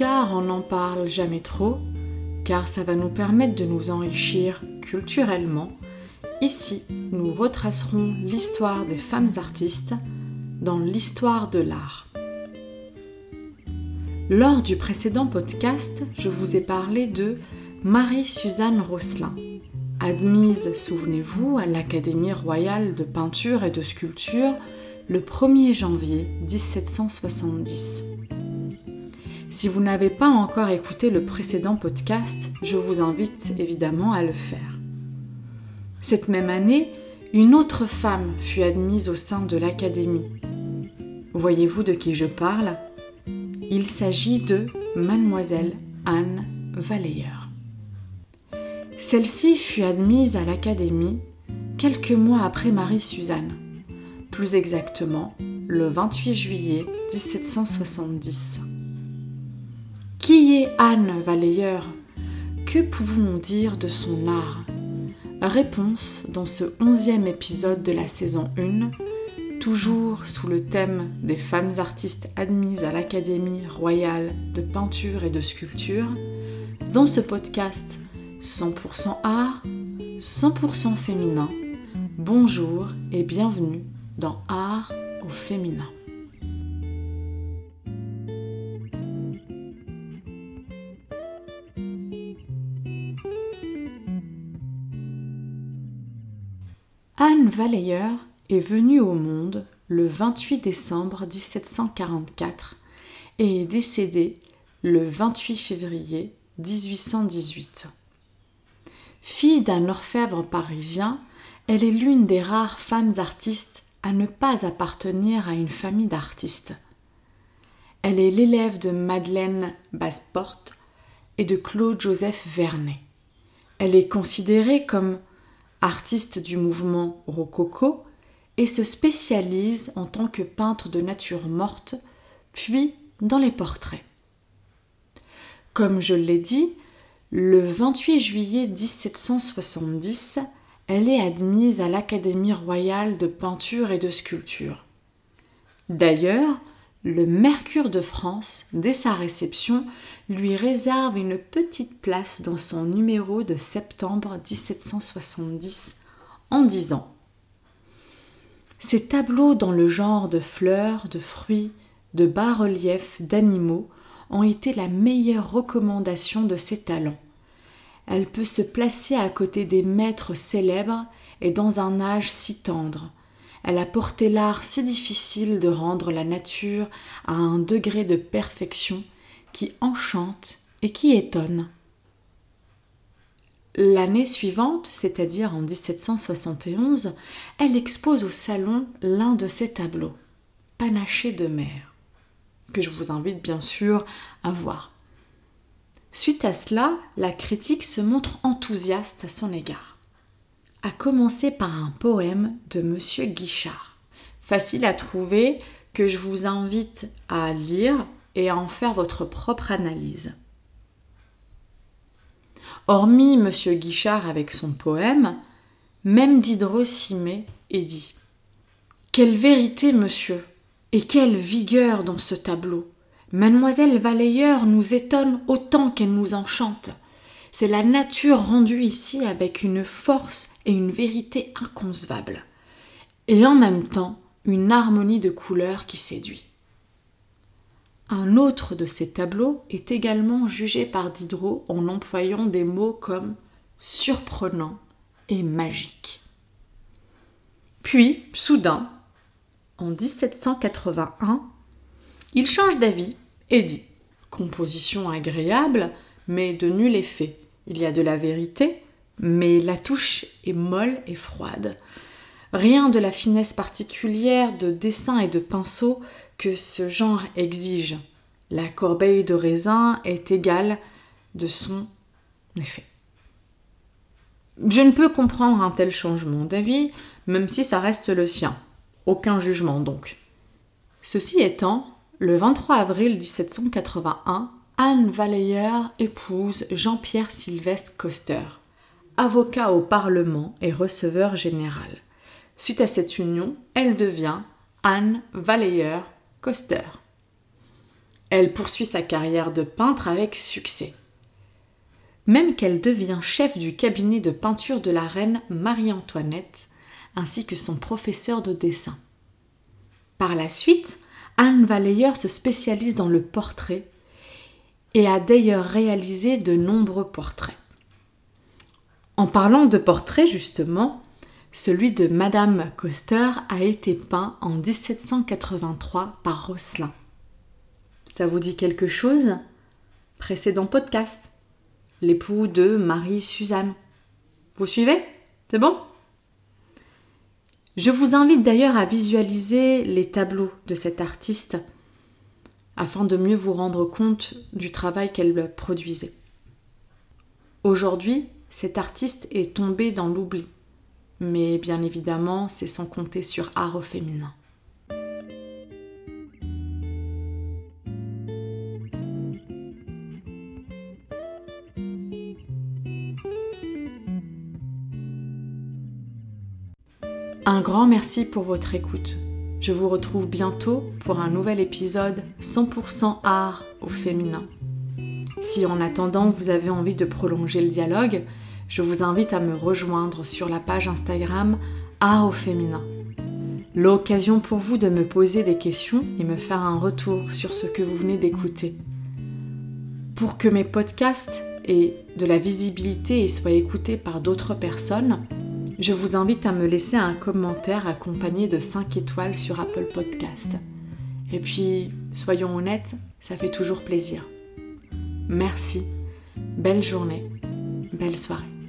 car on n'en parle jamais trop, car ça va nous permettre de nous enrichir culturellement. Ici, nous retracerons l'histoire des femmes artistes dans l'histoire de l'art. Lors du précédent podcast, je vous ai parlé de Marie-Suzanne Rosselin, admise, souvenez-vous, à l'Académie royale de peinture et de sculpture le 1er janvier 1770. Si vous n'avez pas encore écouté le précédent podcast, je vous invite évidemment à le faire. Cette même année, une autre femme fut admise au sein de l'Académie. Voyez-vous de qui je parle? Il s'agit de mademoiselle Anne Valleyer. Celle-ci fut admise à l'Académie quelques mois après Marie-Suzanne, plus exactement le 28 juillet 1770. Qui est Anne Valleyer Que pouvons-nous dire de son art? Réponse dans ce onzième épisode de la saison 1, toujours sous le thème des femmes artistes admises à l'Académie royale de peinture et de sculpture, dans ce podcast 100% art, 100% féminin. Bonjour et bienvenue dans Art au féminin. Anne Valleyer est venue au monde le 28 décembre 1744 et est décédée le 28 février 1818. Fille d'un orfèvre parisien, elle est l'une des rares femmes artistes à ne pas appartenir à une famille d'artistes. Elle est l'élève de Madeleine Basseporte et de Claude Joseph Vernet. Elle est considérée comme artiste du mouvement rococo, et se spécialise en tant que peintre de nature morte, puis dans les portraits. Comme je l'ai dit, le 28 juillet 1770, elle est admise à l'Académie royale de peinture et de sculpture. D'ailleurs, le Mercure de France, dès sa réception, lui réserve une petite place dans son numéro de septembre 1770 en disant Ces tableaux dans le genre de fleurs, de fruits, de bas-reliefs, d'animaux ont été la meilleure recommandation de ses talents. Elle peut se placer à côté des maîtres célèbres et dans un âge si tendre elle a porté l'art si difficile de rendre la nature à un degré de perfection qui enchante et qui étonne. L'année suivante, c'est-à-dire en 1771, elle expose au salon l'un de ses tableaux, Panaché de mer, que je vous invite bien sûr à voir. Suite à cela, la critique se montre enthousiaste à son égard à commencer par un poème de Monsieur Guichard. Facile à trouver que je vous invite à lire et à en faire votre propre analyse. Hormis Monsieur Guichard avec son poème, même Diderot s'y met et dit Quelle vérité, monsieur, et quelle vigueur dans ce tableau Mademoiselle Valleyer nous étonne autant qu'elle nous enchante. C'est la nature rendue ici avec une force et une vérité inconcevables, et en même temps une harmonie de couleurs qui séduit. Un autre de ces tableaux est également jugé par Diderot en employant des mots comme surprenant et magique. Puis, soudain, en 1781, il change d'avis et dit Composition agréable, mais de nul effet. Il y a de la vérité, mais la touche est molle et froide. Rien de la finesse particulière de dessin et de pinceau que ce genre exige. La corbeille de raisin est égale de son effet. Je ne peux comprendre un tel changement d'avis, même si ça reste le sien. Aucun jugement donc. Ceci étant, le 23 avril 1781, Anne Valleyer épouse Jean-Pierre Sylvestre Coster, avocat au Parlement et receveur général. Suite à cette union, elle devient Anne Valleyer Coster. Elle poursuit sa carrière de peintre avec succès. Même qu'elle devient chef du cabinet de peinture de la reine Marie-Antoinette, ainsi que son professeur de dessin. Par la suite, Anne Valleyer se spécialise dans le portrait et a d'ailleurs réalisé de nombreux portraits. En parlant de portraits, justement, celui de Madame Coster a été peint en 1783 par Rosselin. Ça vous dit quelque chose? Précédent podcast. L'époux de Marie-Suzanne. Vous suivez? C'est bon? Je vous invite d'ailleurs à visualiser les tableaux de cette artiste afin de mieux vous rendre compte du travail qu'elle produisait. Aujourd'hui, cet artiste est tombé dans l'oubli, mais bien évidemment, c'est sans compter sur art au féminin. Un grand merci pour votre écoute. Je vous retrouve bientôt pour un nouvel épisode 100% art au féminin. Si en attendant vous avez envie de prolonger le dialogue, je vous invite à me rejoindre sur la page Instagram Art au féminin. L'occasion pour vous de me poser des questions et me faire un retour sur ce que vous venez d'écouter. Pour que mes podcasts aient de la visibilité et soient écoutés par d'autres personnes, je vous invite à me laisser un commentaire accompagné de 5 étoiles sur Apple Podcast. Et puis, soyons honnêtes, ça fait toujours plaisir. Merci, belle journée, belle soirée.